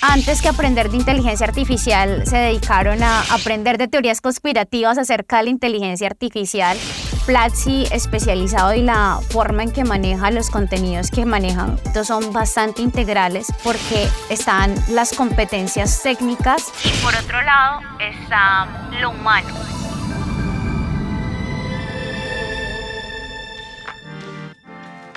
antes que aprender de inteligencia artificial, se dedicaron a aprender de teorías conspirativas acerca de la inteligencia artificial. Platzi especializado y la forma en que maneja los contenidos que manejan estos son bastante integrales porque están las competencias técnicas y por otro lado está lo humano.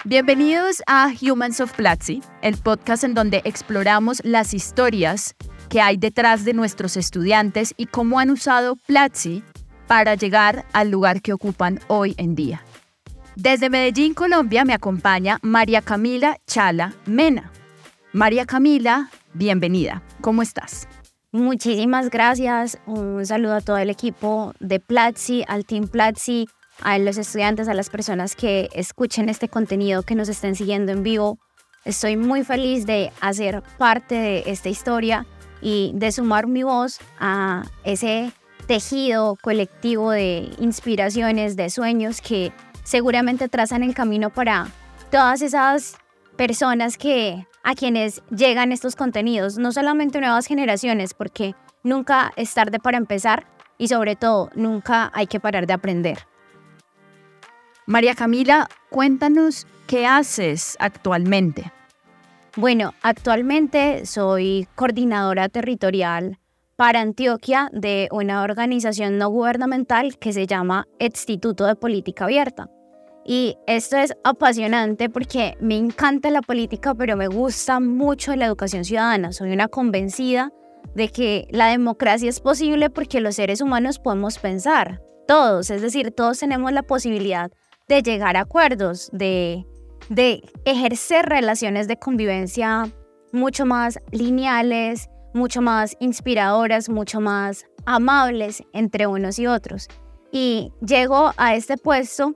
Bienvenidos a Humans of Platzi, el podcast en donde exploramos las historias que hay detrás de nuestros estudiantes y cómo han usado Platzi para llegar al lugar que ocupan hoy en día. Desde Medellín, Colombia, me acompaña María Camila Chala Mena. María Camila, bienvenida. ¿Cómo estás? Muchísimas gracias. Un saludo a todo el equipo de Platzi, al Team Platzi, a los estudiantes, a las personas que escuchen este contenido, que nos estén siguiendo en vivo. Estoy muy feliz de hacer parte de esta historia y de sumar mi voz a ese tejido colectivo de inspiraciones, de sueños que seguramente trazan el camino para todas esas personas que a quienes llegan estos contenidos, no solamente nuevas generaciones, porque nunca es tarde para empezar y sobre todo nunca hay que parar de aprender. María Camila, cuéntanos qué haces actualmente. Bueno, actualmente soy coordinadora territorial para Antioquia de una organización no gubernamental que se llama Instituto de Política Abierta. Y esto es apasionante porque me encanta la política, pero me gusta mucho la educación ciudadana. Soy una convencida de que la democracia es posible porque los seres humanos podemos pensar, todos, es decir, todos tenemos la posibilidad de llegar a acuerdos, de, de ejercer relaciones de convivencia mucho más lineales, mucho más inspiradoras, mucho más amables entre unos y otros. Y llego a este puesto,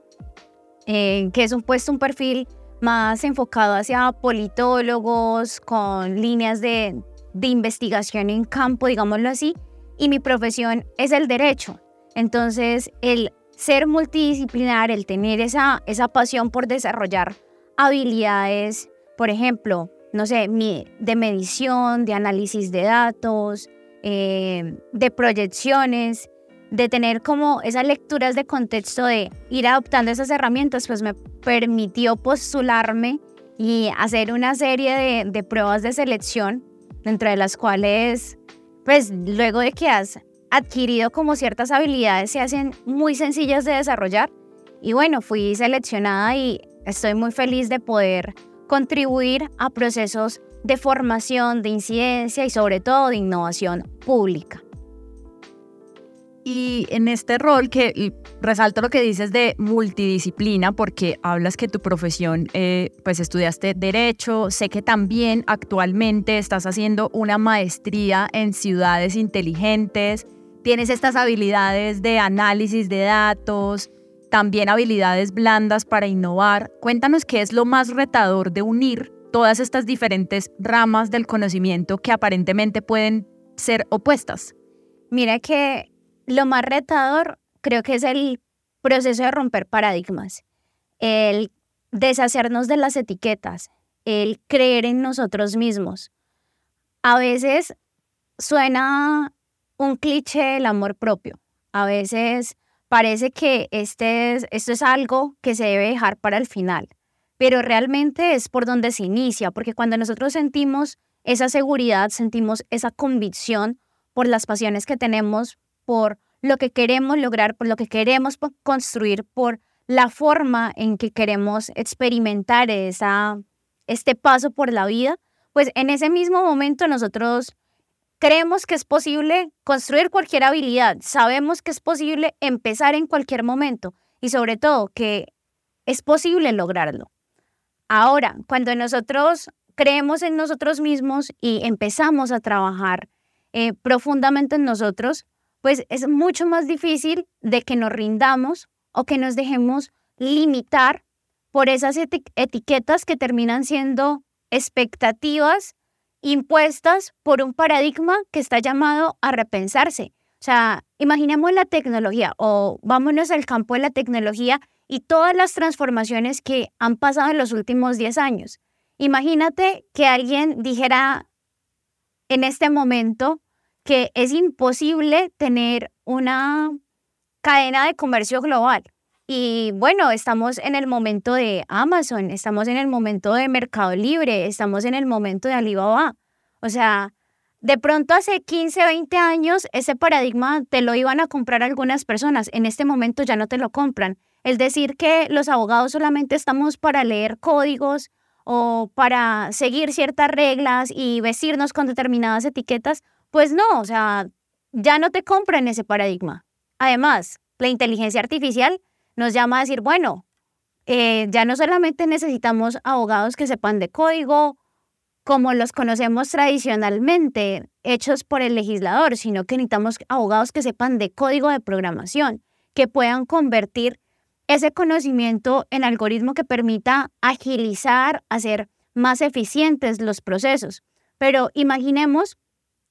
eh, que es un puesto, un perfil más enfocado hacia politólogos, con líneas de, de investigación en campo, digámoslo así, y mi profesión es el derecho. Entonces, el ser multidisciplinar, el tener esa, esa pasión por desarrollar habilidades, por ejemplo, no sé, de medición, de análisis de datos, eh, de proyecciones, de tener como esas lecturas de contexto, de ir adoptando esas herramientas, pues me permitió postularme y hacer una serie de, de pruebas de selección, dentro de las cuales, pues luego de que has adquirido como ciertas habilidades se hacen muy sencillas de desarrollar. Y bueno, fui seleccionada y estoy muy feliz de poder contribuir a procesos de formación, de incidencia y sobre todo de innovación pública. Y en este rol que resalto lo que dices de multidisciplina, porque hablas que tu profesión, eh, pues estudiaste derecho, sé que también actualmente estás haciendo una maestría en ciudades inteligentes, tienes estas habilidades de análisis de datos, también habilidades blandas para innovar. Cuéntanos qué es lo más retador de unir todas estas diferentes ramas del conocimiento que aparentemente pueden ser opuestas. Mira que lo más retador creo que es el proceso de romper paradigmas, el deshacernos de las etiquetas, el creer en nosotros mismos. A veces suena un cliché el amor propio. A veces parece que este es, esto es algo que se debe dejar para el final, pero realmente es por donde se inicia, porque cuando nosotros sentimos esa seguridad, sentimos esa convicción por las pasiones que tenemos, por lo que queremos lograr, por lo que queremos construir, por la forma en que queremos experimentar esa, este paso por la vida, pues en ese mismo momento nosotros Creemos que es posible construir cualquier habilidad, sabemos que es posible empezar en cualquier momento y sobre todo que es posible lograrlo. Ahora, cuando nosotros creemos en nosotros mismos y empezamos a trabajar eh, profundamente en nosotros, pues es mucho más difícil de que nos rindamos o que nos dejemos limitar por esas etiquetas que terminan siendo expectativas impuestas por un paradigma que está llamado a repensarse. O sea, imaginemos la tecnología o vámonos al campo de la tecnología y todas las transformaciones que han pasado en los últimos 10 años. Imagínate que alguien dijera en este momento que es imposible tener una cadena de comercio global. Y bueno, estamos en el momento de Amazon, estamos en el momento de Mercado Libre, estamos en el momento de Alibaba. O sea, de pronto hace 15, 20 años ese paradigma te lo iban a comprar algunas personas, en este momento ya no te lo compran. El decir que los abogados solamente estamos para leer códigos o para seguir ciertas reglas y vestirnos con determinadas etiquetas, pues no, o sea, ya no te compran ese paradigma. Además, la inteligencia artificial nos llama a decir, bueno, eh, ya no solamente necesitamos abogados que sepan de código, como los conocemos tradicionalmente, hechos por el legislador, sino que necesitamos abogados que sepan de código de programación, que puedan convertir ese conocimiento en algoritmo que permita agilizar, hacer más eficientes los procesos. Pero imaginemos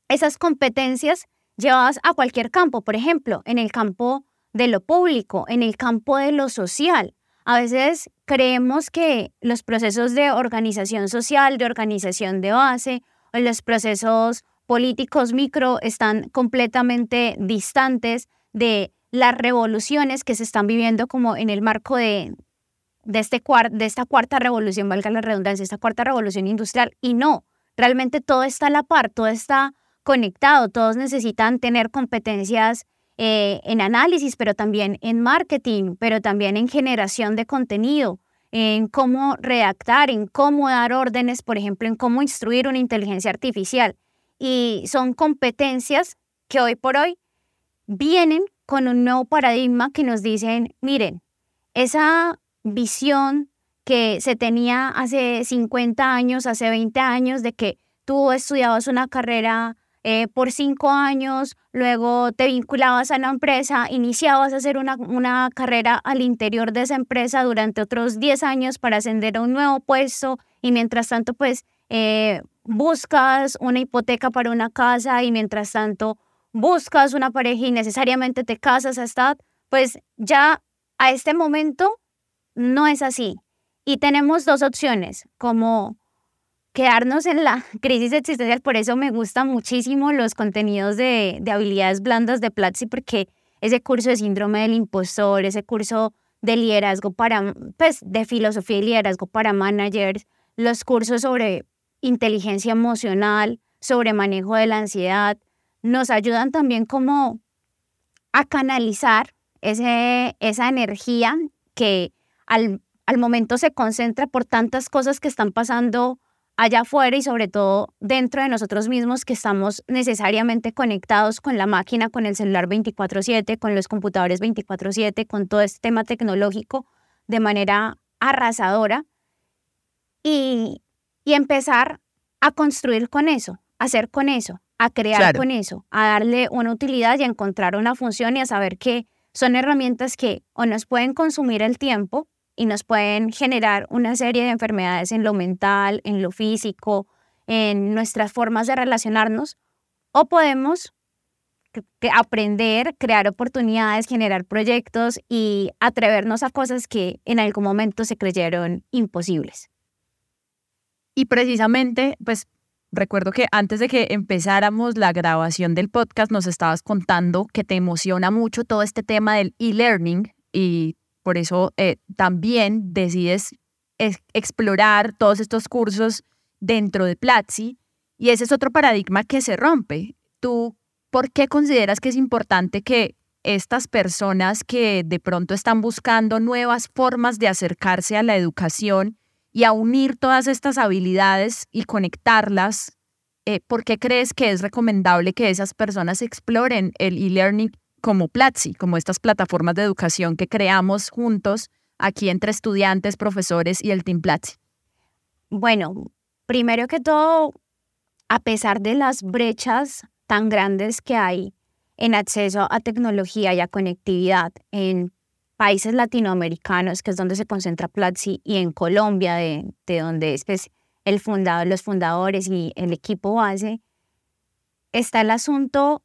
esas competencias llevadas a cualquier campo, por ejemplo, en el campo de lo público, en el campo de lo social. A veces creemos que los procesos de organización social, de organización de base, los procesos políticos micro están completamente distantes de las revoluciones que se están viviendo como en el marco de, de, este de esta cuarta revolución, valga la redundancia, esta cuarta revolución industrial. Y no, realmente todo está a la par, todo está conectado, todos necesitan tener competencias eh, en análisis, pero también en marketing, pero también en generación de contenido, en cómo redactar, en cómo dar órdenes, por ejemplo, en cómo instruir una inteligencia artificial. Y son competencias que hoy por hoy vienen con un nuevo paradigma que nos dicen, miren, esa visión que se tenía hace 50 años, hace 20 años, de que tú estudiabas una carrera eh, por cinco años, luego te vinculabas a una empresa, iniciabas a hacer una, una carrera al interior de esa empresa durante otros 10 años para ascender a un nuevo puesto y mientras tanto pues eh, buscas una hipoteca para una casa y mientras tanto buscas una pareja y necesariamente te casas hasta, pues ya a este momento no es así. Y tenemos dos opciones, como quedarnos en la crisis existencial, por eso me gustan muchísimo los contenidos de, de habilidades blandas de Platzi, porque ese curso de síndrome del impostor, ese curso de liderazgo para, pues, de filosofía y liderazgo para managers, los cursos sobre inteligencia emocional, sobre manejo de la ansiedad, nos ayudan también como a canalizar ese, esa energía que al, al momento se concentra por tantas cosas que están pasando allá afuera y sobre todo dentro de nosotros mismos que estamos necesariamente conectados con la máquina, con el celular 24/7, con los computadores 24/7, con todo este tema tecnológico de manera arrasadora. Y, y empezar a construir con eso, a hacer con eso, a crear con eso, a darle una utilidad y a encontrar una función y a saber que son herramientas que o nos pueden consumir el tiempo y nos pueden generar una serie de enfermedades en lo mental, en lo físico, en nuestras formas de relacionarnos, o podemos aprender, crear oportunidades, generar proyectos y atrevernos a cosas que en algún momento se creyeron imposibles. Y precisamente, pues Recuerdo que antes de que empezáramos la grabación del podcast nos estabas contando que te emociona mucho todo este tema del e-learning y por eso eh, también decides explorar todos estos cursos dentro de Platzi y ese es otro paradigma que se rompe. ¿Tú por qué consideras que es importante que estas personas que de pronto están buscando nuevas formas de acercarse a la educación y a unir todas estas habilidades y conectarlas, eh, ¿por qué crees que es recomendable que esas personas exploren el e-learning como Platzi, como estas plataformas de educación que creamos juntos aquí entre estudiantes, profesores y el Team Platzi? Bueno, primero que todo, a pesar de las brechas tan grandes que hay en acceso a tecnología y a conectividad en países latinoamericanos, que es donde se concentra Platzi, y en Colombia, de, de donde es pues, el fundador, los fundadores y el equipo base, está el asunto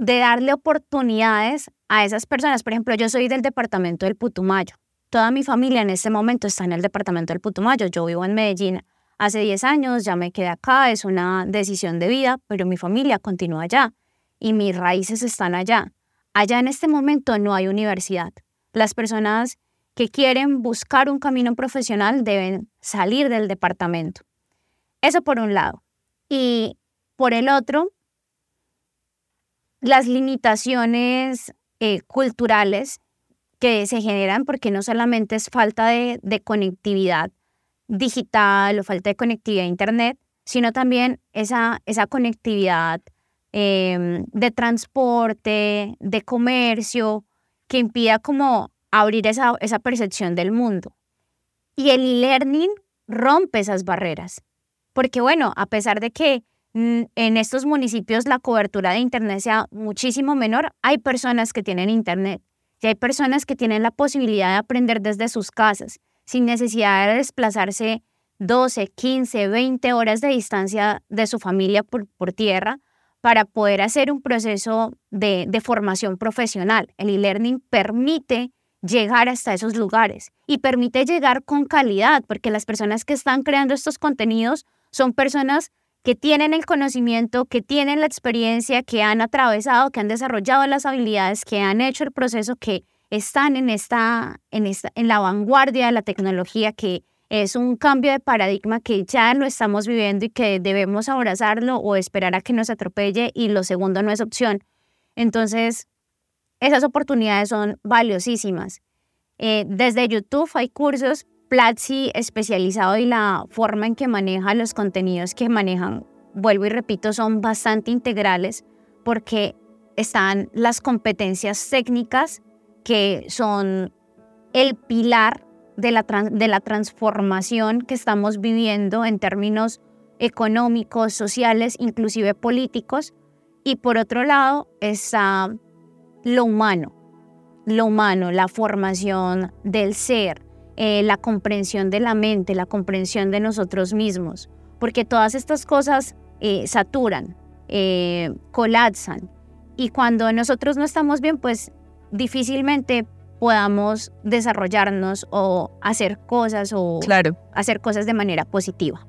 de darle oportunidades a esas personas. Por ejemplo, yo soy del departamento del Putumayo. Toda mi familia en este momento está en el departamento del Putumayo. Yo vivo en Medellín hace 10 años ya me quedé acá, es una decisión de vida, pero mi familia continúa allá y mis raíces están allá. Allá en este momento no hay universidad. Las personas que quieren buscar un camino profesional deben salir del departamento. Eso por un lado. Y por el otro, las limitaciones eh, culturales que se generan porque no solamente es falta de, conectividad digital o falta de conectividad a Internet, sino también esa, esa conectividad em, de transporte, de comercio, que impida como abrir esa, esa percepción del mundo. Y el e-learning rompe esas barreras, porque bueno, a pesar de que en estos municipios la cobertura de Internet sea muchísimo menor, hay personas que tienen Internet y hay personas que tienen la posibilidad de aprender desde sus casas, sin necesidad de desplazarse 12, 15, 20 horas de distancia de su familia por, por tierra para poder hacer un proceso de, de formación profesional. El e-learning permite llegar hasta esos lugares y permite llegar con calidad, porque las personas que están creando estos contenidos son personas que tienen el conocimiento, que tienen la experiencia, que han atravesado, que han desarrollado las habilidades, que han hecho el proceso, que están en esta, en esta, en la vanguardia de la tecnología, que es un cambio de paradigma que ya lo estamos viviendo y que debemos abrazarlo o esperar a que nos atropelle y lo segundo no es opción. Entonces, esas oportunidades son valiosísimas. Eh, desde YouTube hay cursos Platzi especializado y la forma en que maneja los contenidos que manejan, vuelvo y repito, son bastante integrales porque están las competencias técnicas que son el pilar de la, de la transformación que estamos viviendo en términos económicos, sociales, inclusive políticos. Y por otro lado está lo humano, lo humano, la formación del ser, eh, la comprensión de la mente, la comprensión de nosotros mismos, porque todas estas cosas eh, saturan, eh, colapsan, y cuando nosotros no estamos bien, pues difícilmente podamos desarrollarnos o hacer cosas o claro. hacer cosas de manera positiva.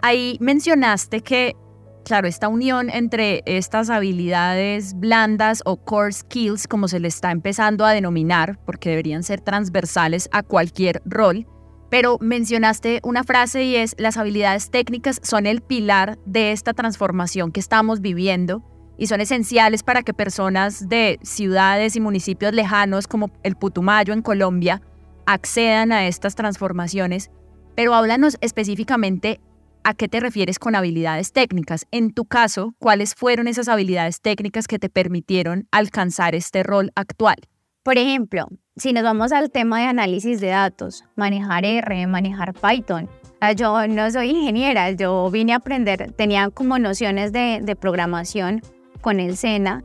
Ahí mencionaste que claro, esta unión entre estas habilidades blandas o core skills, como se le está empezando a denominar, porque deberían ser transversales a cualquier rol, pero mencionaste una frase y es, las habilidades técnicas son el pilar de esta transformación que estamos viviendo y son esenciales para que personas de ciudades y municipios lejanos como el Putumayo en Colombia accedan a estas transformaciones. Pero háblanos específicamente ¿A qué te refieres con habilidades técnicas? En tu caso, ¿cuáles fueron esas habilidades técnicas que te permitieron alcanzar este rol actual? Por ejemplo, si nos vamos al tema de análisis de datos, manejar R, manejar Python. Yo no soy ingeniera, yo vine a aprender, tenía como nociones de, de programación con el SENA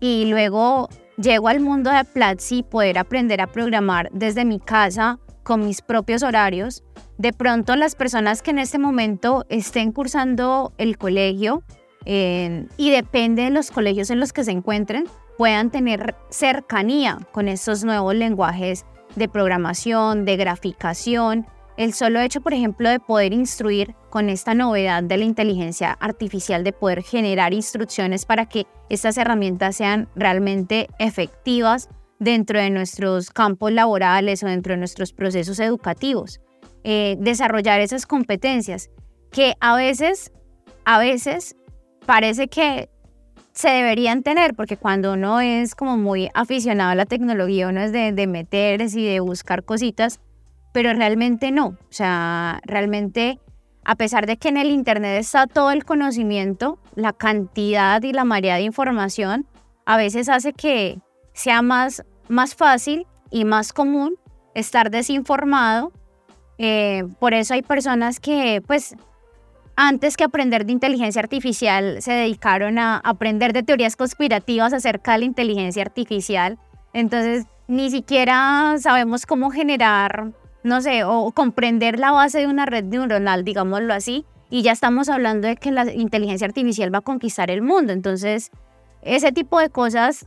y luego llego al mundo de Platzi poder aprender a programar desde mi casa con mis propios horarios de pronto las personas que en este momento estén cursando el colegio y depende de los colegios en los que se encuentren, puedan tener cercanía con estos nuevos lenguajes de programación, de graficación. El solo hecho, por ejemplo, de poder instruir con esta novedad de la inteligencia artificial, de poder generar instrucciones para que estas herramientas sean realmente efectivas dentro de nuestros campos laborales o dentro de nuestros procesos educativos. Eh, desarrollar esas competencias que a veces, a veces parece que se deberían tener, porque cuando uno es como muy aficionado a la tecnología, uno es de, de meterse y de buscar cositas, pero realmente no. O sea, realmente, a pesar de que en el Internet está todo el conocimiento, la cantidad y la marea de información a veces hace que sea más, más fácil y más común estar desinformado eh, por eso hay personas que, pues, antes que aprender de inteligencia artificial, se dedicaron a aprender de teorías conspirativas acerca de la inteligencia artificial. Entonces, ni siquiera sabemos cómo generar, no sé, o comprender la base de una red neuronal, digámoslo así, y ya estamos hablando de que la inteligencia artificial va a conquistar el mundo. Entonces, ese tipo de cosas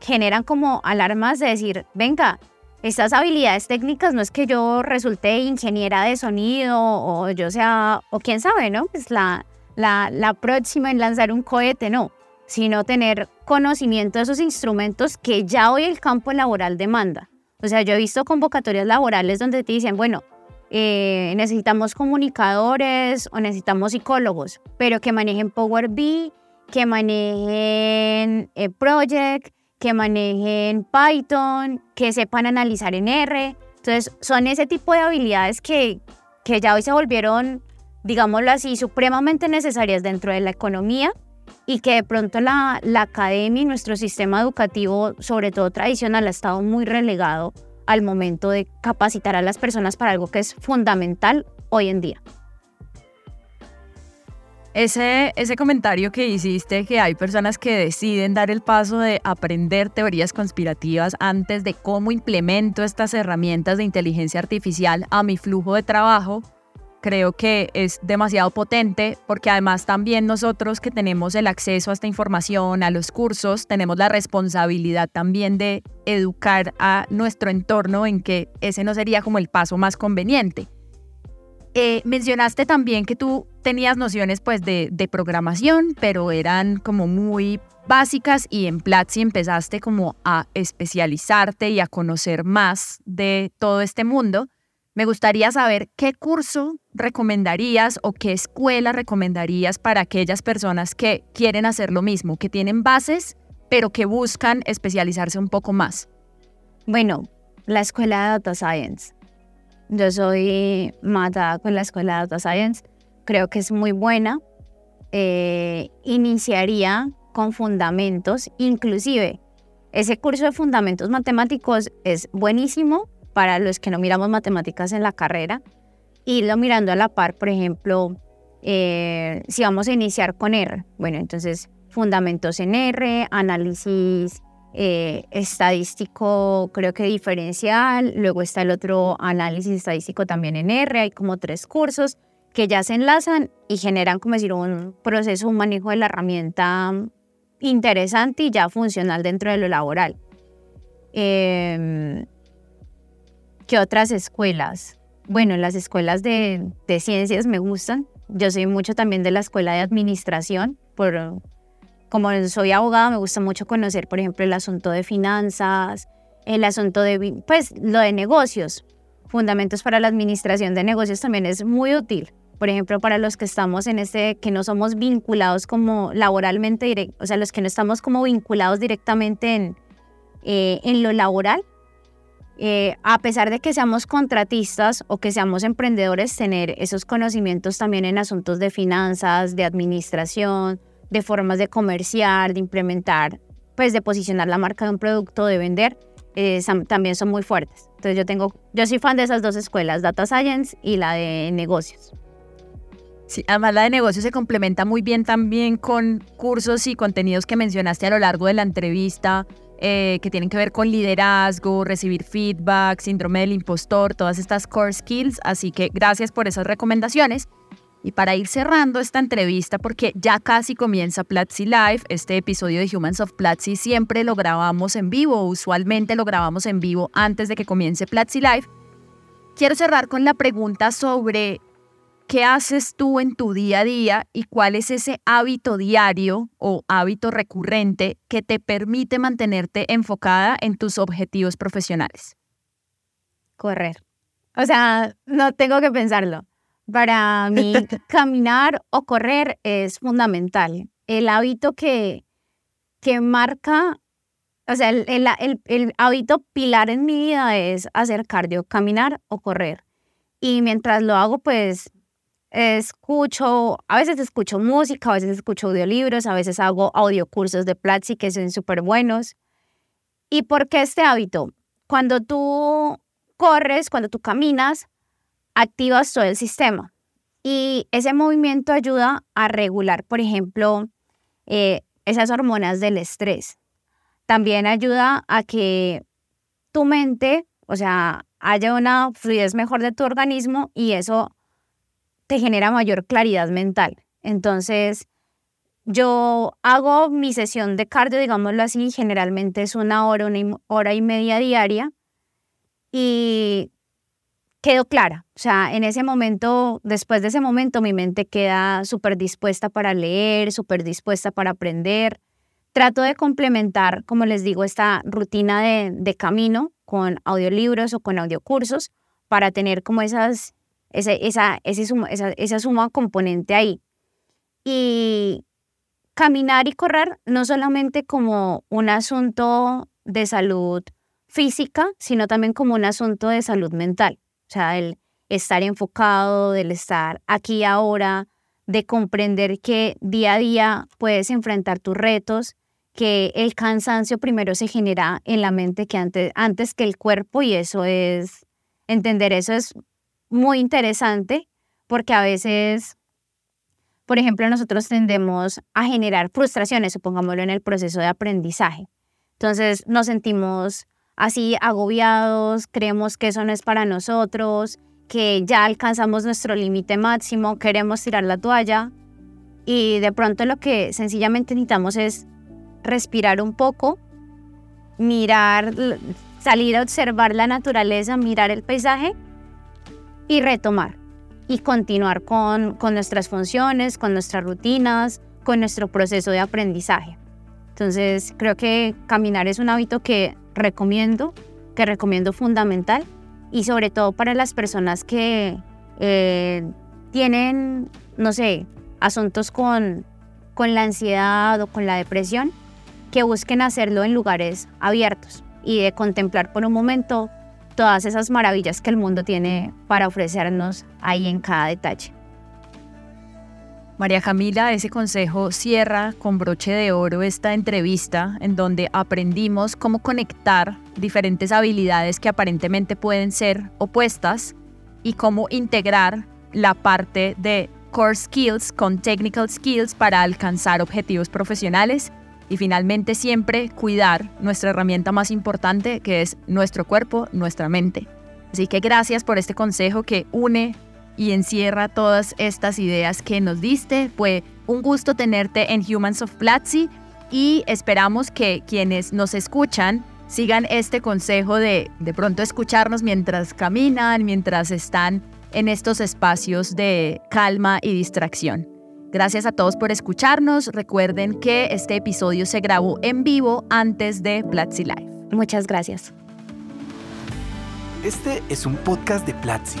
generan como alarmas de decir, venga, estas habilidades técnicas no es que yo resulte ingeniera de sonido o yo sea, o quién sabe, ¿no? Pues la, la, próxima en lanzar un cohete, no, sino tener conocimiento de esos instrumentos que ya hoy el campo laboral demanda. O sea, yo he visto convocatorias laborales donde te dicen, bueno, eh, necesitamos comunicadores o necesitamos psicólogos, pero que manejen Power BI, que manejen eh, Project, que manejen Python, que sepan analizar en R. Entonces, son ese tipo de habilidades que, que ya hoy se volvieron, digámoslo así, supremamente necesarias dentro de la economía y que de pronto la, la academia y nuestro sistema educativo, sobre todo tradicional, ha estado muy relegado al momento de capacitar a las personas para algo que es fundamental hoy en día. Ese, ese comentario que hiciste, que hay personas que deciden dar el paso de aprender teorías conspirativas antes de cómo implemento estas herramientas de inteligencia artificial a mi flujo de trabajo, creo que es demasiado potente porque además también nosotros que tenemos el acceso a esta información, a los cursos, tenemos la responsabilidad también de educar a nuestro entorno en que ese no sería como el paso más conveniente. Eh, mencionaste también que tú tenías nociones pues de, de, programación, pero eran como muy básicas y en Platzi empezaste como a especializarte y a conocer más de todo este mundo. Me gustaría saber qué curso recomendarías o qué escuela recomendarías para aquellas personas que quieren hacer lo mismo, que tienen bases, pero que buscan especializarse un poco más. Bueno, la escuela de Data Science. Yo soy matada con la escuela de Data Science. Creo que es muy buena. Eh, iniciaría con fundamentos, inclusive ese curso de fundamentos matemáticos es buenísimo para los que no miramos matemáticas en la carrera, irlo mirando a la par, por ejemplo, eh, si vamos a iniciar con R, bueno, entonces fundamentos en R, análisis eh, estadístico, creo que diferencial, luego está el otro análisis estadístico también en R, hay como tres cursos que ya se enlazan y generan, como decir, un proceso, un manejo de la herramienta interesante y ya funcional dentro de lo laboral. Eh, ¿Qué otras escuelas? Bueno, las escuelas de, ciencias me gustan. Yo soy mucho también de la escuela de administración. Por, como soy abogada, me gusta mucho conocer, por ejemplo, el asunto de finanzas, el asunto de, pues, lo de negocios. Fundamentos para la administración de negocios también es muy útil. Por ejemplo, para los que estamos en este, que no somos vinculados como laboralmente, o sea, los que no estamos como vinculados directamente en, eh, en lo laboral, eh, a pesar de que seamos contratistas o que seamos emprendedores, tener esos conocimientos también en asuntos de finanzas, de administración, de formas de comerciar, de implementar, pues de posicionar la marca de un producto, de vender, eh, también son muy fuertes. Entonces yo tengo, yo soy fan de esas dos escuelas, Data Science y la de negocios. Sí, además la de negocios se complementa muy bien también con cursos y contenidos que mencionaste a lo largo de la entrevista, eh, que tienen que ver con liderazgo, recibir feedback, síndrome del impostor, todas estas core skills. Así que gracias por esas recomendaciones. Y para ir cerrando esta entrevista, porque ya casi comienza Platzi Live, este episodio de Humans of Platzi siempre lo grabamos en vivo, usualmente lo grabamos en vivo antes de que comience Platzi Live. Quiero cerrar con la pregunta sobre ¿qué haces tú en tu día a día y cuál es ese hábito diario o hábito recurrente que te permite mantenerte enfocada en tus objetivos profesionales? Correr. O sea, no tengo que pensarlo. Para mí, caminar o correr es fundamental. El hábito que, que marca, o sea, el, el, el hábito pilar en mi vida es hacer cardio, caminar o correr. Y mientras lo hago, pues escucho, a veces escucho música, a veces escucho audiolibros, a veces hago audiocursos de Platzi que son súper buenos. ¿Y por qué este hábito? Cuando tú corres, cuando tú caminas, activas todo el sistema. Y ese movimiento ayuda a regular, por ejemplo, eh, esas hormonas del estrés. También ayuda a que tu mente, o sea, haya una fluidez mejor de tu organismo y eso te genera mayor claridad mental. Entonces, yo hago mi sesión de cardio, digámoslo así, generalmente es una hora, una hora y media diaria. y quedó clara. O sea, en ese momento, después de ese momento, mi mente queda súper dispuesta para leer, súper dispuesta para aprender. Trato de complementar, como les digo, esta rutina de, de camino con audiolibros o con audiocursos para tener como esas, ese, esa, ese suma, esa, esa suma componente ahí. Y caminar y correr no solamente como un asunto de salud física, sino también como un asunto de salud mental. O sea, el estar enfocado, del estar aquí ahora, de comprender que día a día puedes enfrentar tus retos, que el cansancio primero se genera en la mente que antes, antes que el cuerpo y eso es, entender eso es muy interesante porque a veces, por ejemplo, nosotros tendemos a generar frustraciones, supongámoslo en el proceso de aprendizaje. Entonces nos sentimos así agobiados, creemos que eso no es para nosotros, que ya alcanzamos nuestro límite máximo, queremos tirar la toalla y de pronto lo que sencillamente necesitamos es respirar un poco, mirar, salir a observar la naturaleza, mirar el paisaje y retomar y continuar con, con nuestras funciones, con nuestras rutinas, con nuestro proceso de aprendizaje. Entonces creo que caminar es un hábito que recomiendo, que recomiendo fundamental y sobre todo para las personas que eh, tienen, no sé, asuntos con, con la ansiedad o con la depresión, que busquen hacerlo en lugares abiertos y de contemplar por un momento todas esas maravillas que el mundo tiene para ofrecernos ahí en cada detalle. María Camila, ese consejo cierra con broche de oro esta entrevista en donde aprendimos cómo conectar diferentes habilidades que aparentemente pueden ser opuestas y cómo integrar la parte de core skills con technical skills para alcanzar objetivos profesionales y finalmente siempre cuidar nuestra herramienta más importante que es nuestro cuerpo, nuestra mente. Así que gracias por este consejo que une y encierra todas estas ideas que nos diste. Fue un gusto tenerte en Humans of Platzi y esperamos que quienes nos escuchan sigan este consejo de de pronto escucharnos mientras caminan, mientras están en estos espacios de calma y distracción. Gracias a todos por escucharnos. Recuerden que este episodio se grabó en vivo antes de Platzi Live. Muchas gracias. Este es un podcast de Platzi